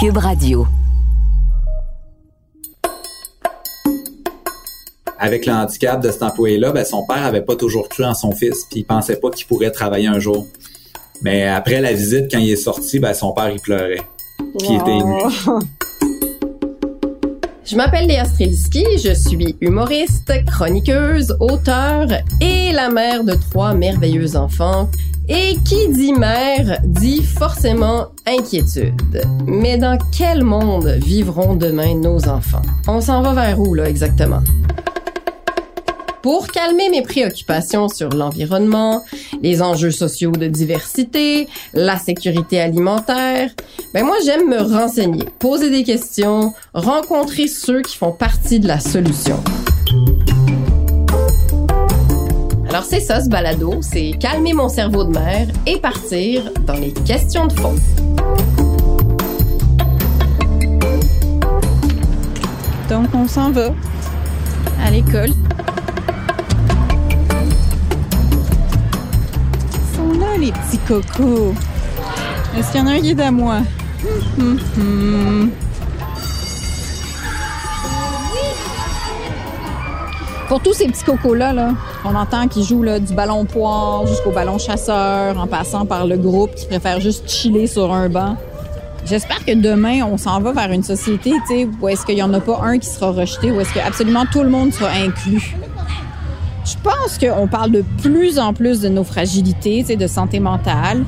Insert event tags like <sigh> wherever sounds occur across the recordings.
Cube Radio. Avec le handicap de cet employé-là, ben, son père avait pas toujours cru en son fils, puis il pensait pas qu'il pourrait travailler un jour. Mais après la visite, quand il est sorti, ben, son père, il pleurait. Puis il était ému. Je m'appelle Léa Streliski, je suis humoriste, chroniqueuse, auteure et la mère de trois merveilleux enfants. Et qui dit mère dit forcément inquiétude. Mais dans quel monde vivront demain nos enfants? On s'en va vers où là exactement? Pour calmer mes préoccupations sur l'environnement, les enjeux sociaux de diversité, la sécurité alimentaire, ben moi j'aime me renseigner, poser des questions, rencontrer ceux qui font partie de la solution. Alors c'est ça ce balado, c'est calmer mon cerveau de mère et partir dans les questions de fond. Donc on s'en va à l'école. Petits cocos. Est-ce qu'il y en a un qui est à moi? Hum. Pour tous ces petits cocos-là, là, on entend qui jouent du ballon poire jusqu'au ballon chasseur, en passant par le groupe qui préfère juste chiller sur un banc. J'espère que demain, on s'en va vers une société, où est-ce qu'il n'y en a pas un qui sera rejeté, où est-ce que absolument tout le monde sera inclus. Je pense qu'on parle de plus en plus de nos fragilités, de santé mentale.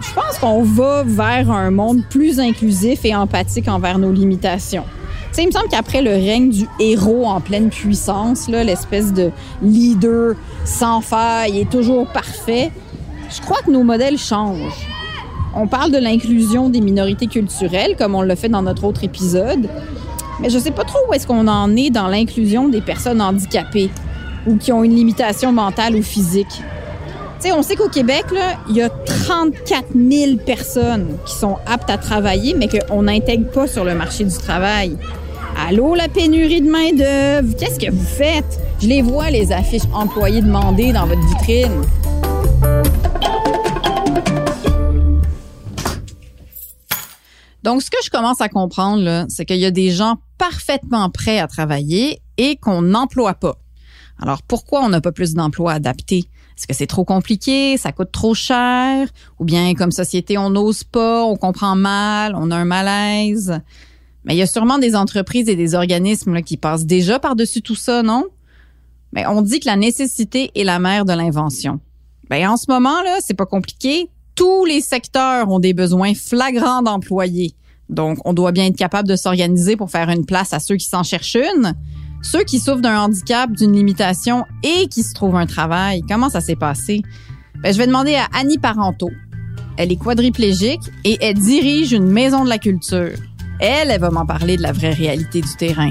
Je pense qu'on va vers un monde plus inclusif et empathique envers nos limitations. Tu sais, il me semble qu'après le règne du héros en pleine puissance, l'espèce de leader sans faille et toujours parfait, je crois que nos modèles changent. On parle de l'inclusion des minorités culturelles, comme on l'a fait dans notre autre épisode, mais je sais pas trop où est-ce qu'on en est dans l'inclusion des personnes handicapées ou qui ont une limitation mentale ou physique. Tu sais, on sait qu'au Québec, il y a 34 000 personnes qui sont aptes à travailler, mais qu'on n'intègre pas sur le marché du travail. Allô, la pénurie de main-d'œuvre? Qu'est-ce que vous faites? Je les vois, les affiches employés demandées dans votre vitrine. Donc, ce que je commence à comprendre, c'est qu'il y a des gens parfaitement prêts à travailler et qu'on n'emploie pas. Alors, pourquoi on n'a pas plus d'emplois adaptés? Est-ce que c'est trop compliqué? Ça coûte trop cher? Ou bien, comme société, on n'ose pas, on comprend mal, on a un malaise? Mais il y a sûrement des entreprises et des organismes qui passent déjà par-dessus tout ça, non? Mais on dit que la nécessité est la mère de l'invention. Ben, en ce moment, là, c'est pas compliqué. Tous les secteurs ont des besoins flagrants d'employés. Donc, on doit bien être capable de s'organiser pour faire une place à ceux qui s'en cherchent une. Ceux qui souffrent d'un handicap, d'une limitation et qui se trouvent un travail. Comment ça s'est passé? Ben, je vais demander à Annie Parento. Elle est quadriplégique et elle dirige une maison de la culture. Elle, elle va m'en parler de la vraie réalité du terrain.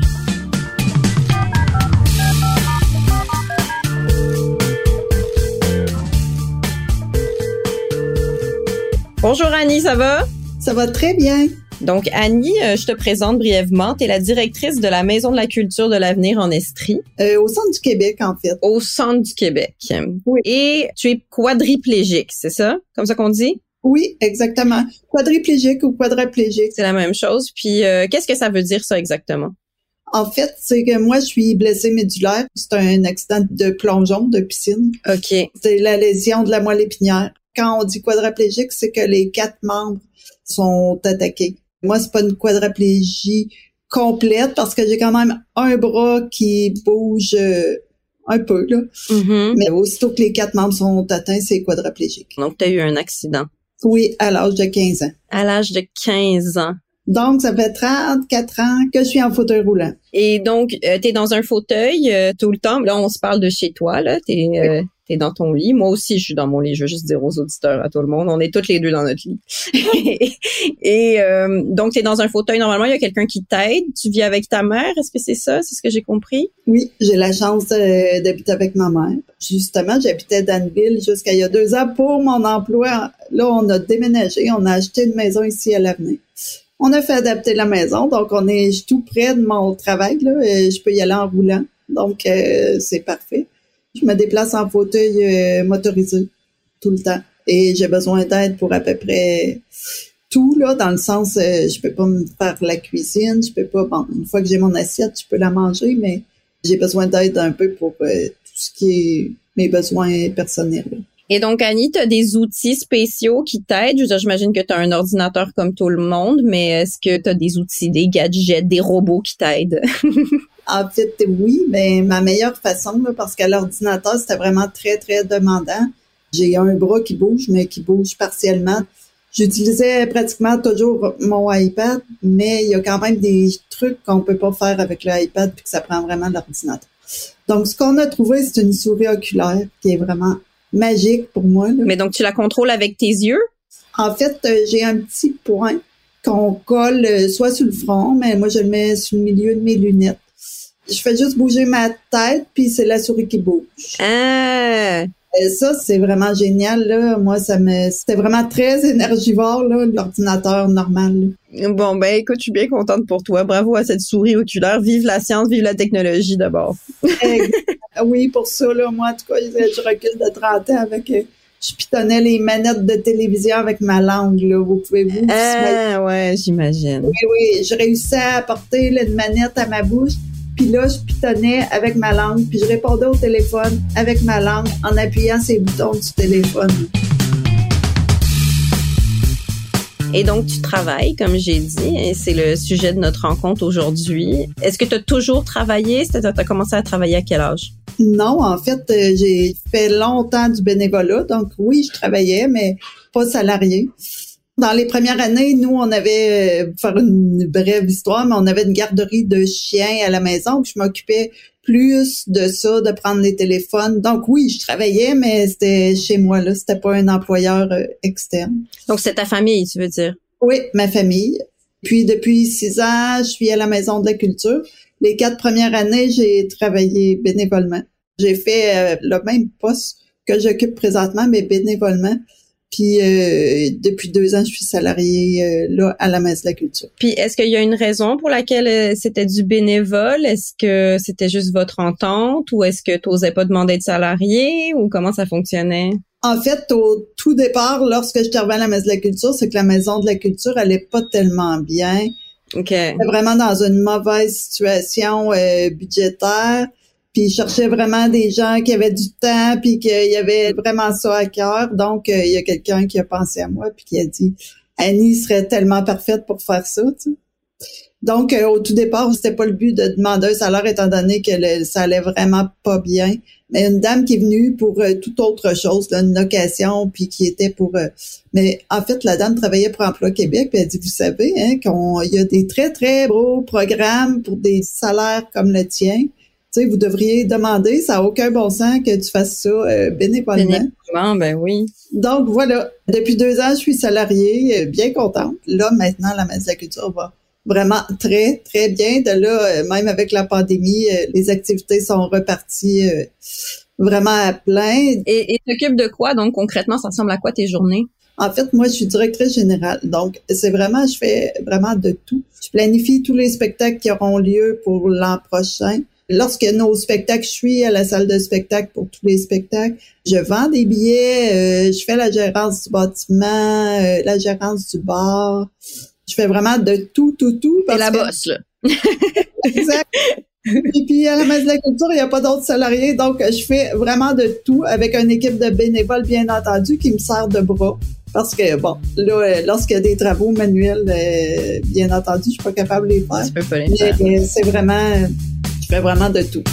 Bonjour Annie, ça va? Ça va très bien. Donc Annie, euh, je te présente brièvement. Tu es la directrice de la Maison de la culture de l'avenir en Estrie. Euh, au centre du Québec, en fait. Au centre du Québec. Oui. Et tu es quadriplégique, c'est ça? Comme ça qu'on dit? Oui, exactement. Quadriplégique ou quadraplégique. C'est la même chose. Puis euh, qu'est-ce que ça veut dire ça exactement? En fait, c'est que moi, je suis blessée médulaire. C'est un accident de plongeon de piscine. OK. C'est la lésion de la moelle épinière. Quand on dit quadraplégique, c'est que les quatre membres sont attaqués. Moi, c'est pas une quadraplégie complète parce que j'ai quand même un bras qui bouge euh, un peu, là. Mhm. Mais aussitôt que les quatre membres sont atteints, c'est quadraplégique. Donc, tu as eu un accident Oui, à l'âge de 15 ans. à l'âge de 15 ans. Donc, ça fait 34 ans que je suis en fauteuil roulant. Et donc, tu es dans un fauteuil euh, tout le temps. Là, on se parle de chez toi, là. Tu es, dans ton lit. Moi aussi, je suis dans mon lit. Je veux juste dire aux auditeurs, à tout le monde, on est toutes les deux dans notre lit. <laughs> Et euh, donc, tu es dans un fauteuil. Normalement, il y a quelqu'un qui t'aide. Tu vis avec ta mère. Est-ce que c'est ça? C'est ce que j'ai compris? Oui, j'ai la chance euh, d'habiter avec ma mère. Justement, j'habitais à Danville jusqu'à il y a deux ans pour mon emploi. Là, on a déménagé. On a acheté une maison ici à l'avenir. On a fait adapter la maison, donc on est tout près de mon travail. Là, je peux y aller en roulant, donc euh, c'est parfait. Je me déplace en fauteuil euh, motorisé tout le temps et j'ai besoin d'aide pour à peu près tout là dans le sens euh, je peux pas me faire la cuisine, je peux pas bon une fois que j'ai mon assiette, je peux la manger mais j'ai besoin d'aide un peu pour euh, tout ce qui est mes besoins personnels. Et donc, Annie, tu as des outils spéciaux qui t'aident? J'imagine que tu as un ordinateur comme tout le monde, mais est-ce que tu as des outils, des gadgets, des robots qui t'aident? <laughs> en fait, oui, mais ma meilleure façon, parce qu'à l'ordinateur, c'était vraiment très, très demandant. J'ai un bras qui bouge, mais qui bouge partiellement. J'utilisais pratiquement toujours mon iPad, mais il y a quand même des trucs qu'on peut pas faire avec l'iPad puis que ça prend vraiment l'ordinateur. Donc, ce qu'on a trouvé, c'est une souris oculaire qui est vraiment magique pour moi. Mais donc, tu la contrôles avec tes yeux? En fait, euh, j'ai un petit point qu'on colle euh, soit sur le front, mais moi, je le mets sur le milieu de mes lunettes. Je fais juste bouger ma tête, puis c'est la souris qui bouge. Ah! Et ça, c'est vraiment génial. Là. Moi, ça me, c'était vraiment très <laughs> énergivore, là, l'ordinateur normal. Bon, ben écoute, je suis bien contente pour toi. Bravo à cette souris oculaire. Vive la science, vive la technologie d'abord. oui, pour ça, là, moi, en tout cas, je recule de 30 ans avec... Euh, je pitonnais les manettes de télévision avec ma langue, là. Vous pouvez vous. Ah, ouais, j'imagine. Oui, oui. Je réussis à porter une manette à ma bouche puis là, je pitonnais avec ma langue, puis je répondais au téléphone avec ma langue en appuyant ces boutons du téléphone. Et donc, tu travailles, comme j'ai dit, et c'est le sujet de notre rencontre aujourd'hui. Est-ce que tu as toujours travaillé? Tu as commencé à travailler à quel âge? Non, en fait, euh, j'ai fait longtemps du bénévolat. Donc, oui, je travaillais, mais pas salarié. Dans les premières années, nous, on avait, euh, pour faire une brève histoire, mais on avait une garderie de chiens à la maison. je m'occupais plus de ça, de prendre les téléphones. Donc oui, je travaillais, mais c'était chez moi là, c'était pas un employeur euh, externe. Donc c'est ta famille, tu veux dire? Oui, ma famille. Puis depuis six ans, je suis à la maison de la culture. Les quatre premières années, j'ai travaillé bénévolement. J'ai fait euh, le même poste que j'occupe présentement, mais bénévolement. Puis euh, depuis deux ans, je suis salariée euh, là à la Messe de la Culture. Puis est-ce qu'il y a une raison pour laquelle euh, c'était du bénévole? Est-ce que c'était juste votre entente ou est-ce que tu n'osais pas demander de salarié ou comment ça fonctionnait? En fait, au tout départ, lorsque je suis arrivée à la Messe de la Culture, c'est que la Maison de la Culture allait pas tellement bien. OK. C'était vraiment dans une mauvaise situation budgétaire. Puis je cherchais vraiment des gens qui avaient du temps, puis qu'il y avait vraiment ça à cœur. Donc, euh, il y a quelqu'un qui a pensé à moi, puis qui a dit, Annie serait tellement parfaite pour faire ça. Tu Donc, euh, au tout départ, c'était pas le but de demander un salaire, étant donné que ça allait vraiment pas bien. Mais une dame qui est venue pour euh, toute autre chose, une location, puis qui était pour... mais en fait, la dame travaillait pour Emploi Québec, puis elle dit, vous savez, hein, qu'il y a des très, très beaux programmes pour des salaires comme le tien sais, vous devriez demander, ça n'a aucun bon sens que tu fasses ça euh, bénévolement. Bénévolement, ben oui. Donc voilà, depuis deux ans, je suis salariée, euh, bien contente. Là, maintenant, la Messe de la Culture va vraiment très, très bien. De là, euh, même avec la pandémie, les activités sont reparties vraiment à plein. Et t'occupes de quoi? Donc, concrètement, ça ressemble à quoi tes journées? En fait, moi, je suis directrice générale. Donc, c'est vraiment, je fais vraiment de tout. Je planifie tous les spectacles qui auront lieu pour l'an prochain. Lorsque nos spectacles, je suis à la salle de spectacle pour tous les spectacles. Je vends des billets, euh, je fais la gérance du bâtiment, euh, la gérance du bar. Je fais vraiment de tout, tout, tout. C'est la bosse, là. <laughs> exact. Et puis à la Maison de la Culture, il n'y a pas d'autres salariés, donc je fais vraiment de tout avec une équipe de bénévoles, bien entendu, qui me sert de bras. Parce que, bon, là, euh, lorsqu'il y a des travaux manuels, bien entendu, je suis pas capable de les faire. Tu peux pas les faire. c'est vraiment vraiment de tout.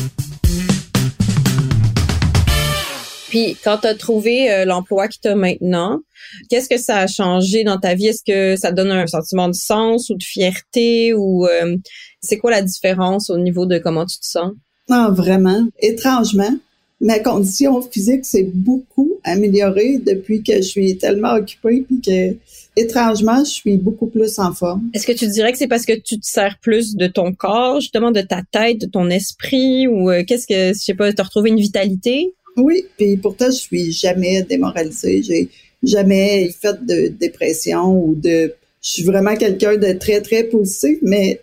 Puis quand tu as trouvé euh, l'emploi que tu as maintenant, qu'est-ce que ça a changé dans ta vie? Est-ce que ça donne un sentiment de sens ou de fierté ou euh, c'est quoi la différence au niveau de comment tu te sens? Non, vraiment. Étrangement, ma condition physique s'est beaucoup améliorée depuis que je suis tellement occupée puis que étrangement, je suis beaucoup plus en forme. Est-ce que tu dirais que c'est parce que tu te sers plus de ton corps, justement de ta tête, de ton esprit, ou euh, qu'est-ce que, je sais pas, as retrouvé une vitalité? Oui, puis pourtant, je suis jamais démoralisée. J'ai jamais fait de dépression ou de... Je suis vraiment quelqu'un de très, très positif, mais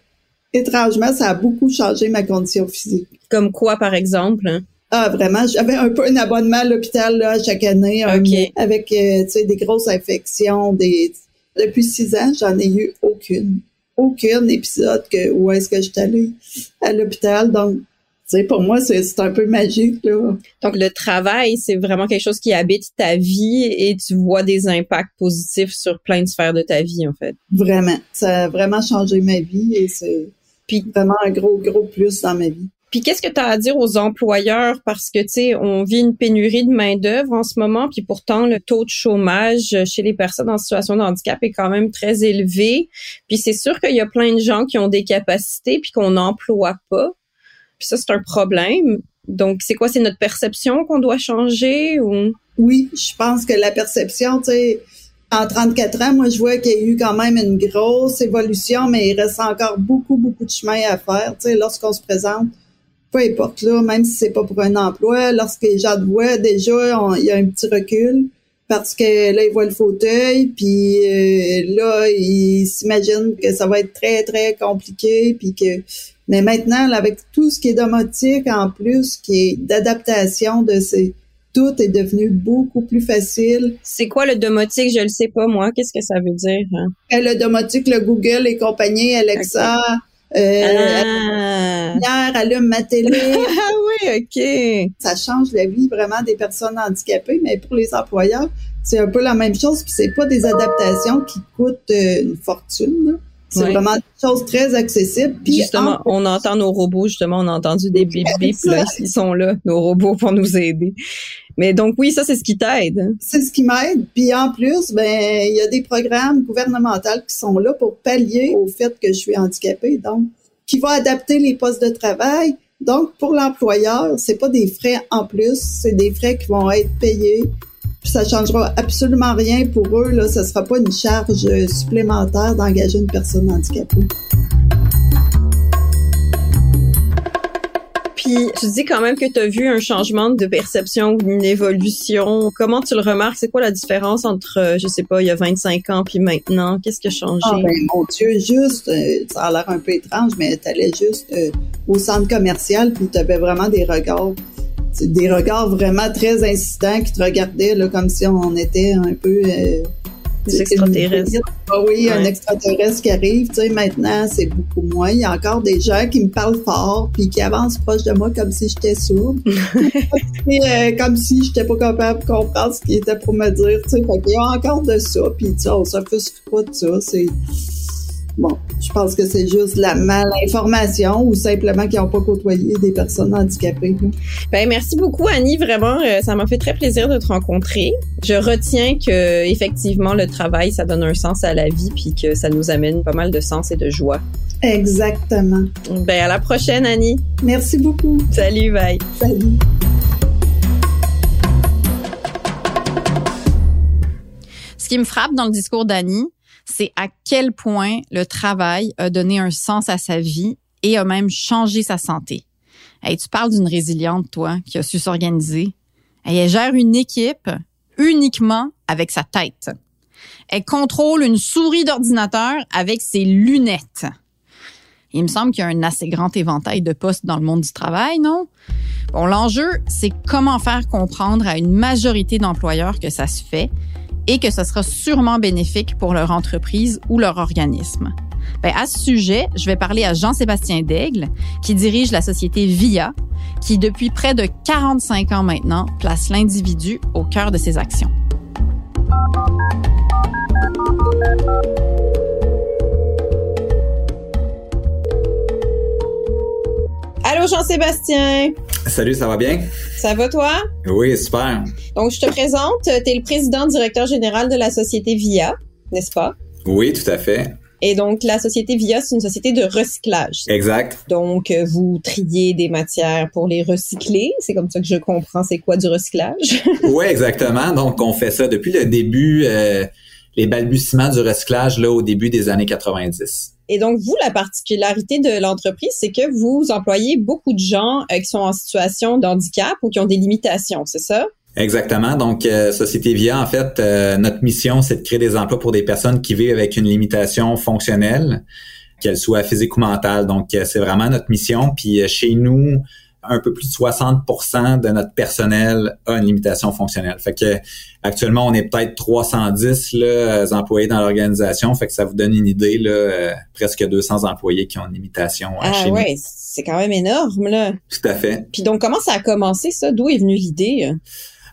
étrangement, ça a beaucoup changé ma condition physique. Comme quoi, par exemple? Ah, vraiment, j'avais un peu un abonnement à l'hôpital là, chaque année avec euh, tu sais des grosses infections, des Depuis six ans, j'en ai eu aucune. Aucun épisode que où est-ce que je suis allée à l'hôpital. Donc, tu sais, pour moi, c'est un peu magique, là. Donc, le travail, c'est vraiment quelque chose qui habite ta vie et tu vois des impacts positifs sur plein de sphères de ta vie, en fait. Vraiment. Ça a vraiment changé ma vie et c'est vraiment un gros, gros plus dans ma vie. Puis qu'est-ce que tu as à dire aux employeurs? Parce que tu sais on vit une pénurie de main-d'œuvre en ce moment puis pourtant le taux de chômage chez les personnes en situation de handicap est quand même très élevé. Puis c'est sûr qu'il y a plein de gens qui ont des capacités puis qu'on n'emploie pas. Puis ça c'est un problème. Donc c'est quoi? C'est notre perception qu'on doit changer ou? Oui, je pense que la perception tu sais en 34 ans, moi, je vois qu'il y a eu quand même une grosse évolution, mais il reste encore beaucoup, beaucoup de chemin à faire. Tu sais, lorsqu'on se présente peu importe là, même si c'est pas pour un emploi, lorsque les gens te voient, déjà, il y a un petit recul parce que là, ils voient le fauteuil, puis euh, là, ils s'imaginent que ça va être très, très compliqué, puis que... Mais maintenant, avec tout ce qui est domotique en plus, qui est d'adaptation de ces... Tout est devenu beaucoup plus facile. C'est quoi le domotique? Je le sais pas, moi. Qu'est-ce que ça veut dire? Hein? Euh, le domotique, le Google et compagnie, Alexa... Euh, ah. allume ma télé. <laughs> ah oui, OK. Ça change la vie vraiment des personnes handicapées, mais pour les employeurs, c'est un peu la même chose. Puis c'est pas des adaptations qui coûtent euh, une fortune. C'est vraiment des choses très accessibles. Puis justement, on entend nos robots, justement, on a entendu des bip bip, là, ils sont là, nos robots pour nous aider. Mais donc oui, ça c'est ce qui t'aide. C'est ce qui m'aide. Puis en plus, ben il y a des programmes gouvernementaux qui sont là pour pallier au fait que je suis handicapée, donc qui va adapter les postes de travail. Donc pour l'employeur, c'est pas des frais en plus, c'est des frais qui vont être payés. Ça changera absolument rien pour eux là, ce sera pas une charge supplémentaire d'engager une personne handicapée. Puis tu dis quand même que tu as vu un changement de perception, une évolution. Comment tu le remarques? C'est quoi la différence entre, euh, je sais pas, il y a 25 ans puis maintenant? Qu'est-ce qui a changé? Ah ben, mon Dieu, juste, euh, ça a l'air un peu étrange, mais tu allais juste euh, au centre commercial puis tu avais vraiment des regards des regards vraiment très insistants qui te regardaient là, comme si on était un peu des extraterrestres. Ah oui, un extraterrestre qui arrive, tu sais, maintenant, c'est beaucoup moins. Il y a encore des gens qui me parlent fort puis qui avancent proche de moi comme si j'étais sourde. <laughs> <laughs> euh, comme si j'étais pas capable de comprendre ce qu'il était pour me dire, tu sais. Fait qu'il y a encore de ça, puis tu sais, on s'offusque pas de ça. C'est Bon, je pense que c'est juste la malinformation ou simplement qu'ils n'ont pas côtoyé des personnes handicapées. Ben merci beaucoup Annie, vraiment euh, ça m'a fait très plaisir de te rencontrer. Je retiens que effectivement le travail ça donne un sens à la vie puis que ça nous amène pas mal de sens et de joie. Exactement. Ben à la prochaine Annie. Merci beaucoup. Salut, bye. Salut. Ce qui me frappe dans le discours d'Annie, c'est à quel point le travail a donné un sens à sa vie et a même changé sa santé. Hey, tu parles d'une résiliente, toi, qui a su s'organiser. Elle gère une équipe uniquement avec sa tête. Elle contrôle une souris d'ordinateur avec ses lunettes. Il me semble qu'il y a un assez grand éventail de postes dans le monde du travail, non? Bon, l'enjeu, c'est comment faire comprendre à une majorité d'employeurs que ça se fait et que ce sera sûrement bénéfique pour leur entreprise ou leur organisme. Ben, à ce sujet, je vais parler à Jean-Sébastien Daigle, qui dirige la société VIA, qui depuis près de 45 ans maintenant place l'individu au cœur de ses actions. Jean-Sébastien. Salut, ça va bien? Ça va toi? Oui, super. Donc je te présente, tu es le président directeur général de la société VIA, n'est-ce pas? Oui, tout à fait. Et donc la société VIA, c'est une société de recyclage. Exact. Donc euh, vous triez des matières pour les recycler, c'est comme ça que je comprends c'est quoi du recyclage. <laughs> oui, exactement. Donc on fait ça depuis le début euh, les balbutiements du recyclage là au début des années 90. Et donc, vous, la particularité de l'entreprise, c'est que vous employez beaucoup de gens euh, qui sont en situation de handicap ou qui ont des limitations, c'est ça? Exactement. Donc, euh, Société Via, en fait, euh, notre mission, c'est de créer des emplois pour des personnes qui vivent avec une limitation fonctionnelle, qu'elle soit physique ou mentale. Donc, c'est vraiment notre mission. Puis chez nous, un peu plus de 60% de notre personnel a une limitation fonctionnelle. Fait que actuellement, on est peut-être 310 là, euh, employés dans l'organisation. Fait que ça vous donne une idée, là, euh, presque 200 employés qui ont une limitation ah, chez ouais, c'est quand même énorme, là. Tout à fait. Puis donc, comment ça a commencé, ça? D'où est venue l'idée?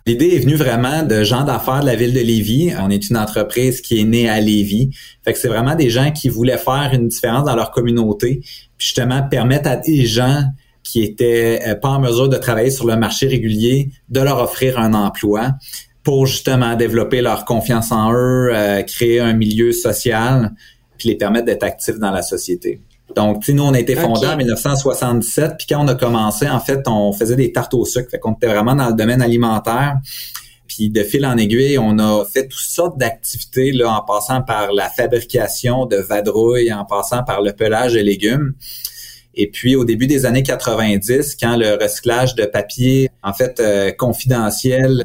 L'idée est venue vraiment de gens d'affaires de la ville de Lévis. On est une entreprise qui est née à Lévis. Fait que c'est vraiment des gens qui voulaient faire une différence dans leur communauté, puis justement permettre à des gens qui étaient euh, pas en mesure de travailler sur le marché régulier, de leur offrir un emploi pour justement développer leur confiance en eux, euh, créer un milieu social, puis les permettre d'être actifs dans la société. Donc, nous, on a été fondé en 1977, puis quand on a commencé, en fait, on faisait des tartes au sucre, fait qu'on était vraiment dans le domaine alimentaire. Puis de fil en aiguille, on a fait toutes sortes d'activités, là, en passant par la fabrication de vadrouilles, en passant par le pelage de légumes. Et puis, au début des années 90, quand le recyclage de papier, en fait, euh, confidentiel,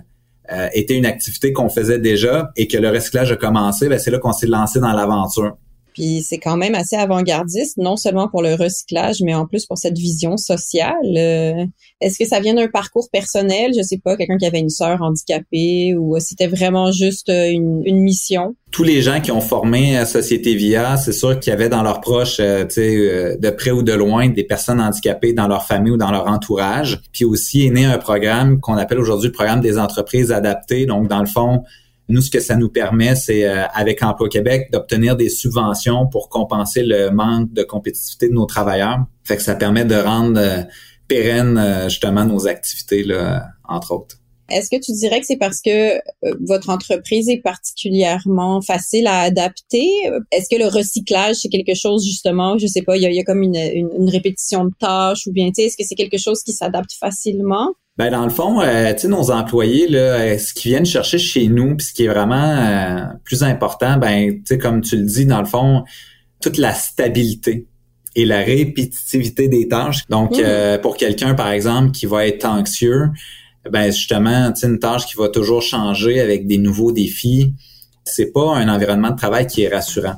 euh, était une activité qu'on faisait déjà et que le recyclage a commencé, ben, c'est là qu'on s'est lancé dans l'aventure. Puis c'est quand même assez avant-gardiste, non seulement pour le recyclage, mais en plus pour cette vision sociale. Euh, est-ce que ça vient d'un parcours personnel, je sais pas, quelqu'un qui avait une sœur handicapée, ou c'était vraiment juste euh, une, mission? Tous les gens qui ont formé Société Via, c'est sûr qu'il y avait dans leurs proches, euh, de près ou de loin, des personnes handicapées dans leur famille ou dans leur entourage. Puis aussi est né un programme qu'on appelle aujourd'hui le programme des entreprises adaptées. Donc, dans le fond, nous, ce que ça nous permet, c'est euh, avec Emploi Québec d'obtenir des subventions pour compenser le manque de compétitivité de nos travailleurs. Fait que ça permet de rendre euh, pérennes euh, justement nos activités, là, entre autres. Est-ce que tu dirais que c'est parce que votre entreprise est particulièrement facile à adapter? Est-ce que le recyclage, c'est quelque chose justement, je sais pas, il y a, comme une, une, répétition de tâches ou bien, tu sais, est-ce que c'est quelque chose qui s'adapte facilement? Ben dans le fond, euh, tu sais, nos employés, là, euh, ce qu'ils viennent chercher chez nous, puis ce qui est vraiment euh, plus important, ben, tu sais, comme tu le dis, dans le fond, toute la stabilité et la répétitivité des tâches. Donc, mmh. pour quelqu'un, par exemple, qui va être anxieux, ben justement, une tâche qui va toujours changer avec des nouveaux défis, c'est pas un environnement de travail qui est rassurant.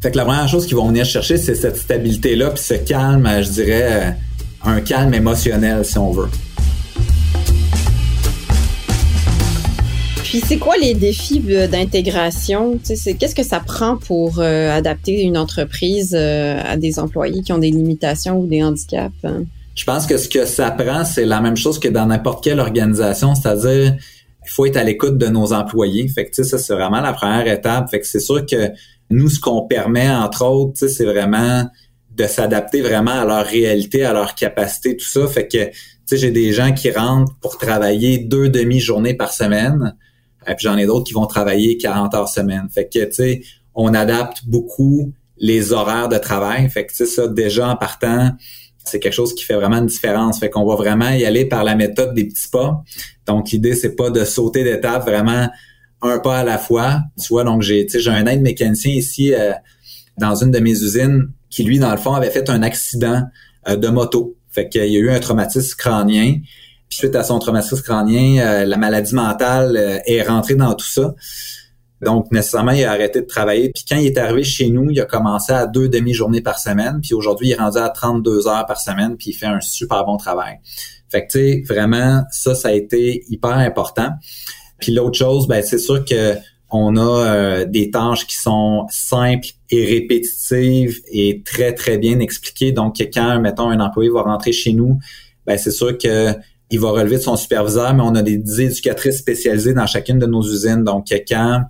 Fait que la première chose qu'ils vont venir chercher, c'est cette stabilité-là, puis ce calme, je dirais, un calme émotionnel, si on veut. Puis c'est quoi les défis euh, d'intégration? Qu'est-ce que ça prend pour euh, adapter une entreprise euh, à des employés qui ont des limitations ou des handicaps? Hein? Je pense que ce que ça prend, c'est la même chose que dans n'importe quelle organisation, c'est-à-dire il faut être à l'écoute de nos employés. Fait que ça, c'est vraiment la première étape. Fait que c'est sûr que nous, ce qu'on permet, entre autres, c'est vraiment de s'adapter vraiment à leur réalité, à leur capacité, tout ça. Fait que, tu sais, j'ai des gens qui rentrent pour travailler deux demi-journées par semaine. Et puis j'en ai d'autres qui vont travailler 40 heures semaine. Fait que, tu sais, on adapte beaucoup les horaires de travail. Fait que, tu sais, ça, déjà en partant, c'est quelque chose qui fait vraiment une différence. Fait qu'on va vraiment y aller par la méthode des petits pas. Donc, l'idée, c'est pas de sauter d'étape, vraiment un pas à la fois. Tu vois, donc j'ai, j'ai un aide mécanicien ici euh, dans une de mes usines qui, lui, dans le fond, avait fait un accident euh, de moto. Fait qu'il y a eu un traumatisme crânien. Puis suite à son traumatisme crânien, euh, la maladie mentale euh, est rentrée dans tout ça. Donc, nécessairement, il a arrêté de travailler. Puis quand il est arrivé chez nous, il a commencé à deux demi-journées par semaine. Puis aujourd'hui, il est rendu à 32 heures par semaine. Puis il fait un super bon travail. Fait que, tu sais, vraiment, ça, ça a été hyper important. Puis l'autre chose, ben, c'est sûr que on a euh, des tâches qui sont simples et répétitives et très, très bien expliquées. Donc, quand, mettons, un employé va rentrer chez nous, ben, c'est sûr que il va relever de son superviseur, mais on a des éducatrices spécialisées dans chacune de nos usines. Donc, quand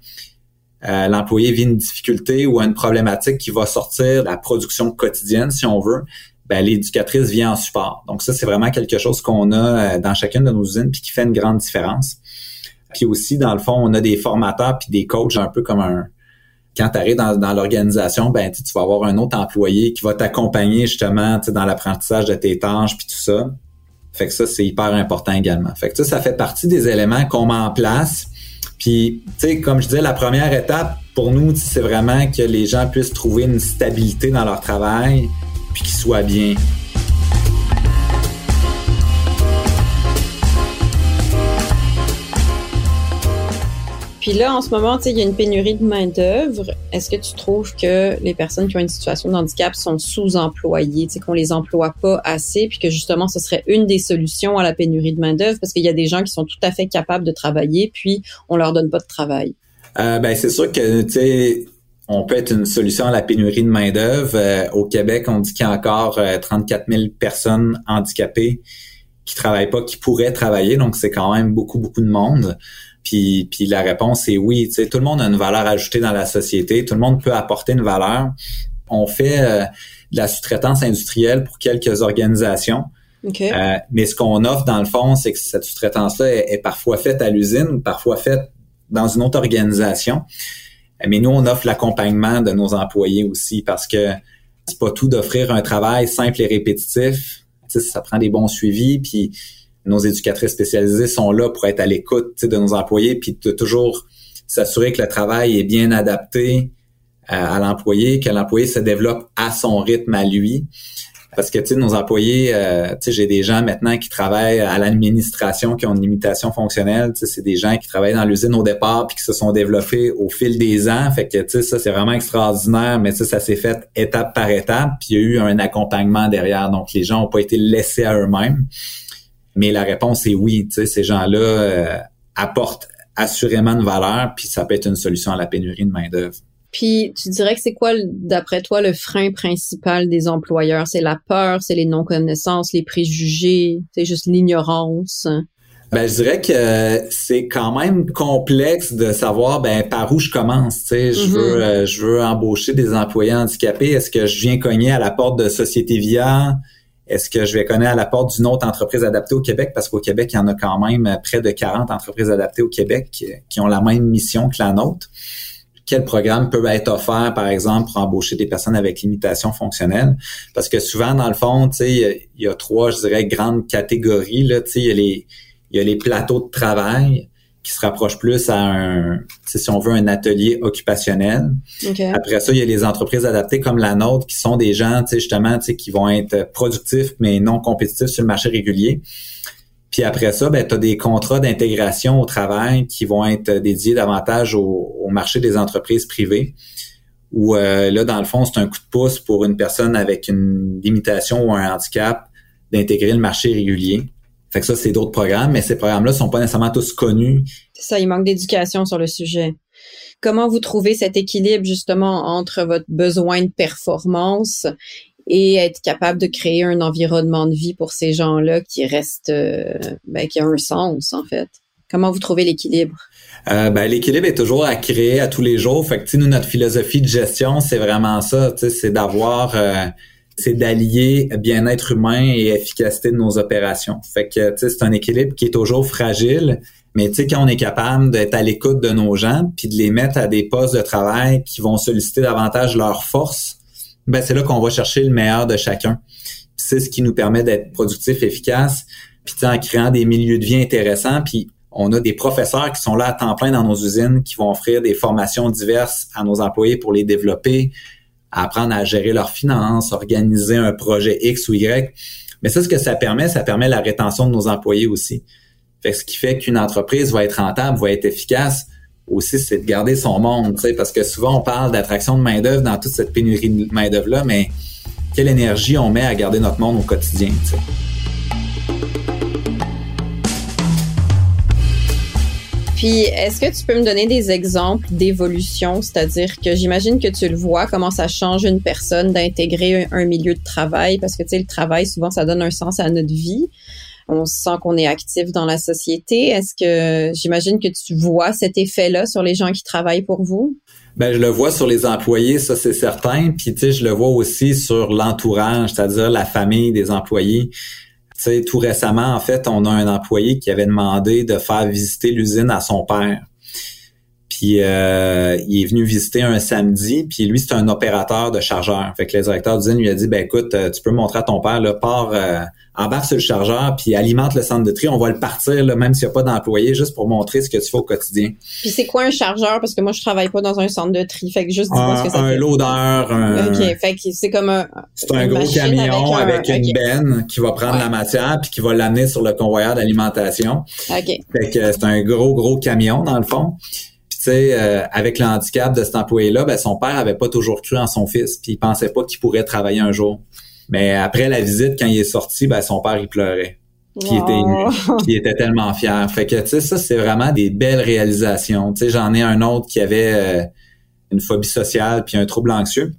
euh, l'employé vit une difficulté ou une problématique qui va sortir de la production quotidienne, si on veut, ben, l'éducatrice vient en support. Donc, ça, c'est vraiment quelque chose qu'on a euh, dans chacune de nos usines puis qui fait une grande différence. Puis aussi, dans le fond, on a des formateurs puis des coachs un peu comme un... Quand tu arrives dans, dans l'organisation, ben tu vas avoir un autre employé qui va t'accompagner justement dans l'apprentissage de tes tâches puis tout ça. Fait que ça, c'est hyper important également. Fait que ça, ça fait partie des éléments qu'on met en place. Puis, tu sais, comme je disais, la première étape pour nous, c'est vraiment que les gens puissent trouver une stabilité dans leur travail, puis qu'ils soient bien. Puis là, en ce moment, il y a une pénurie de main-d'œuvre. Est-ce que tu trouves que les personnes qui ont une situation de handicap sont sous-employées, qu'on les emploie pas assez, puis que justement, ce serait une des solutions à la pénurie de main-d'œuvre, parce qu'il y a des gens qui sont tout à fait capables de travailler, puis on leur donne pas de travail. Euh, ben, c'est sûr que, tu sais, on peut être une solution à la pénurie de main-d'œuvre. Euh, au Québec, on dit qu'il y a encore 34 euh, 000 personnes handicapées qui travaillent pas, qui pourraient travailler, donc c'est quand même beaucoup, beaucoup de monde. Puis, puis la réponse est oui. Tu sais, tout le monde a une valeur ajoutée dans la société. Tout le monde peut apporter une valeur. On fait euh, de la sous-traitance industrielle pour quelques organisations. Euh, mais ce qu'on offre dans le fond, c'est que cette sous-traitance-là est, parfois faite à l'usine, parfois faite dans une autre organisation. Mais nous, on offre l'accompagnement de nos employés aussi parce que c'est pas tout d'offrir un travail simple et répétitif. Tu sais, ça prend des bons suivis, puis nos éducatrices spécialisées sont là pour être à l'écoute de nos employés, puis de toujours s'assurer que le travail est bien adapté euh, à, l'employé, que l'employé se développe à son rythme à lui. Parce que tu nos employés, euh, tu sais, j'ai des gens maintenant qui travaillent à l'administration, qui ont une limitation fonctionnelle. Tu sais, c'est des gens qui travaillent dans l'usine au départ puis qui se sont développés au fil des ans. Fait que tu ça c'est vraiment extraordinaire. Mais ça, ça s'est fait étape par étape. Puis il y a eu un accompagnement derrière. Donc les gens n'ont pas été laissés à eux-mêmes. Mais la réponse est oui. Ces gens-là euh, apportent assurément une valeur, puis ça peut être une solution à la pénurie de main-d'œuvre. Puis tu dirais que c'est quoi, d'après toi, le frein principal des employeurs? C'est la peur, c'est les non-connaissances, les préjugés, c'est juste l'ignorance? Ben, je dirais que c'est quand même complexe de savoir ben par où je commence. Tu sais, je veux mm-hmm. euh, je veux embaucher des employés handicapés. Est-ce que je viens cogner à la porte de Société Via? Est-ce que je vais connaître à la porte d'une autre entreprise adaptée au Québec? Parce qu'au Québec, il y en a quand même près de 40 entreprises adaptées au Québec qui, ont la même mission que la nôtre. Quel programme peut être offert, par exemple, pour embaucher des personnes avec limitation fonctionnelle? Parce que souvent, dans le fond, il y a trois, je dirais, grandes catégories. Là, il y il y a les plateaux de travail qui se rapproche plus à un, si on veut, un atelier occupationnel. Après ça, il y a les entreprises adaptées comme la nôtre qui sont des gens, justement, qui vont être productifs mais non compétitifs sur le marché régulier. Puis après ça, ben, tu as des contrats d'intégration au travail qui vont être dédiés davantage au, marché des entreprises privées. Où euh, là, dans le fond, c'est un coup de pouce pour une personne avec une limitation ou un handicap d'intégrer le marché régulier. Fait que ça, c'est d'autres programmes, mais ces programmes-là sont pas nécessairement tous connus. C'est ça, il manque d'éducation sur le sujet. Comment vous trouvez cet équilibre justement entre votre besoin de performance et être capable de créer un environnement de vie pour ces gens-là qui restent, euh, ben, qui a un sens en fait? Comment vous trouvez l'équilibre? Euh, ben, l'équilibre est toujours à créer à tous les jours. Fait que, nous, notre philosophie de gestion, c'est vraiment ça. C'est d'avoir euh, c'est d'allier bien-être humain et efficacité de nos opérations. Fait que c'est un équilibre qui est toujours fragile, mais tu quand on est capable d'être à l'écoute de nos gens puis de les mettre à des postes de travail qui vont solliciter davantage leurs forces, ben c'est là qu'on va chercher le meilleur de chacun. C'est ce qui nous permet d'être productif, efficace, puis en créant des milieux de vie intéressants, puis on a des professeurs qui sont là à temps plein dans nos usines qui vont offrir des formations diverses à nos employés pour les développer, apprendre à gérer leurs finances, organiser un projet X ou Y. Mais ça, ce que ça permet, ça permet la rétention de nos employés aussi. Fait ce qui fait qu'une entreprise va être rentable, va être efficace aussi, c'est de garder son monde, parce que souvent on parle d'attraction de main-d'œuvre dans toute cette pénurie de main-d'œuvre-là, mais quelle énergie on met à garder notre monde au quotidien. Puis, est-ce que tu peux me donner des exemples d'évolution? C'est-à-dire que j'imagine que tu le vois, comment ça change une personne d'intégrer un, milieu de travail, parce que, tu sais, le travail, souvent, ça donne un sens à notre vie. On sent qu'on est actif dans la société. Est-ce que j'imagine que tu vois cet effet-là sur les gens qui travaillent pour vous? Ben, je le vois sur les employés, ça c'est certain. Puis tu sais, je le vois aussi sur l'entourage, c'est-à-dire la famille des employés sais, tout récemment, en fait, on a un employé qui avait demandé de faire visiter l'usine à son père. Puis euh, il est venu visiter un samedi, puis lui, c'est un opérateur de chargeur. Fait que le directeur d'usine lui a dit ben écoute, euh, tu peux montrer à ton père, là, part euh, embarque sur le chargeur, puis alimente le centre de tri. On va le partir, là, même s'il n'y a pas d'employé, juste pour montrer ce que tu fais au quotidien. Puis c'est quoi un chargeur? Parce que moi, je travaille pas dans un centre de tri. Fait que juste dis-moi ce que ça un fait. loader. Un... OK. Fait que c'est comme un... C'est un gros camion avec, une benne qui va prendre la matière puis qui va l'amener sur le convoyeur d'alimentation. OK. Fait que c'est un gros, gros camion, dans le fond tu sais, euh, avec le handicap de cet employé-là, ben, son père avait pas toujours cru en son fils, puis il pensait pas qu'il pourrait travailler un jour. Mais après la visite, quand il est sorti, ben, son père, il pleurait. Puis il était ému, <laughs> puis il était tellement fier. Fait que, tu sais, ça, c'est vraiment des belles réalisations. Tu sais, j'en ai un autre qui avait euh, une phobie sociale puis un trouble anxieux.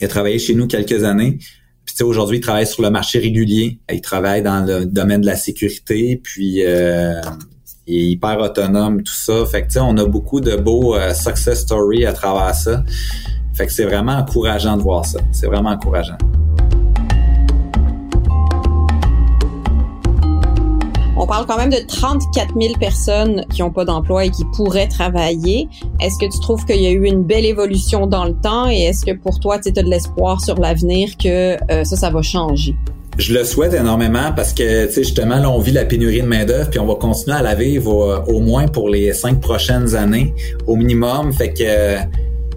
Il a travaillé chez nous quelques années. Puis tu sais, aujourd'hui, il travaille sur le marché régulier. Il travaille dans le domaine de la sécurité, puis euh, il est hyper autonome, tout ça. Fait que tu sais, on a beaucoup de beaux euh, success stories à travers ça. Fait que c'est vraiment encourageant de voir ça. C'est vraiment encourageant. On parle quand même de 34 000 personnes qui n'ont pas d'emploi et qui pourraient travailler. Est-ce que tu trouves qu'il y a eu une belle évolution dans le temps et est-ce que pour toi, tu as de l'espoir sur l'avenir que euh, ça, ça va changer? Je le souhaite énormément parce que, justement, là, on vit la pénurie de main-d'œuvre puis on va continuer à la vivre au, moins pour les cinq prochaines années, au minimum. Fait que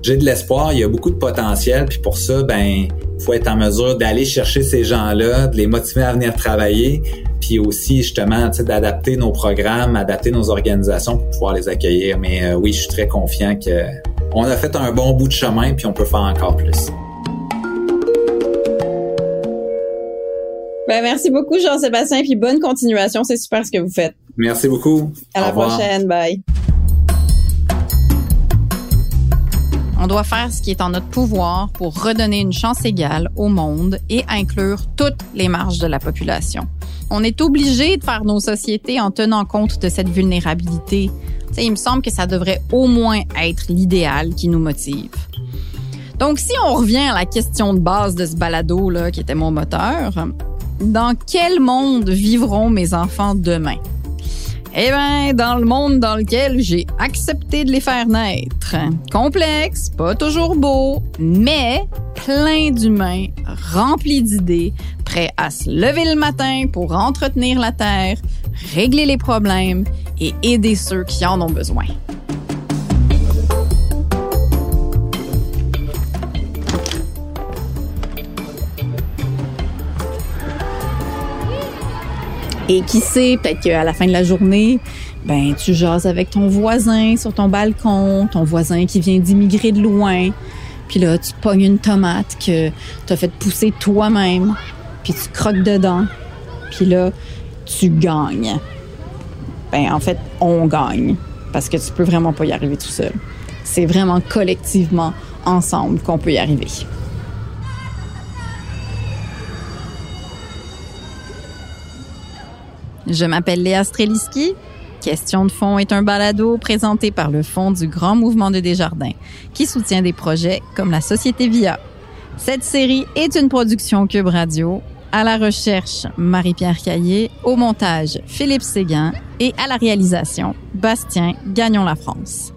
j'ai de l'espoir, il y a beaucoup de potentiel, puis pour ça, ben, faut être en mesure d'aller chercher ces gens-là, de les motiver à venir travailler, puis aussi justement d'adapter nos programmes, adapter nos organisations pour pouvoir les accueillir. Mais euh, oui, je suis très confiant que on a fait un bon bout de chemin, puis on peut faire encore plus. Ben, merci beaucoup, Jean-Sébastien, puis bonne continuation. C'est super ce que vous faites. Merci beaucoup. À la prochaine. Bye. On doit faire ce qui est en notre pouvoir pour redonner une chance égale au monde et inclure toutes les marges de la population. On est obligé de faire nos sociétés en tenant compte de cette vulnérabilité. il me semble que ça devrait au moins être l'idéal qui nous motive. Donc, si on revient à la question de base de ce balado, là, qui était mon moteur, dans quel monde vivront mes enfants demain? Eh bien, dans le monde dans lequel j'ai accepté de les faire naître. Complexe, pas toujours beau, mais plein d'humains, remplis d'idées, prêts à se lever le matin pour entretenir la Terre, régler les problèmes et aider ceux qui en ont besoin. Et qui sait, peut-être qu'à la fin de la journée, ben tu jases avec ton voisin sur ton balcon, ton voisin qui vient d'immigrer de loin. Puis là, tu pognes une tomate que tu as fait pousser toi-même, puis tu croques dedans. Puis là, tu gagnes. Ben en fait, on gagne parce que tu peux vraiment pas y arriver tout seul. C'est vraiment collectivement ensemble qu'on peut y arriver. Je m'appelle Léa Streliski. Question de fond est un balado présenté par le Fonds du Grand Mouvement de Desjardins, qui soutient des projets comme la Société Via. Cette série est une production Cube Radio. À la recherche, Marie-Pierre Caillé. Au montage, Philippe Séguin. Et à la réalisation, Bastien Gagnon-La France.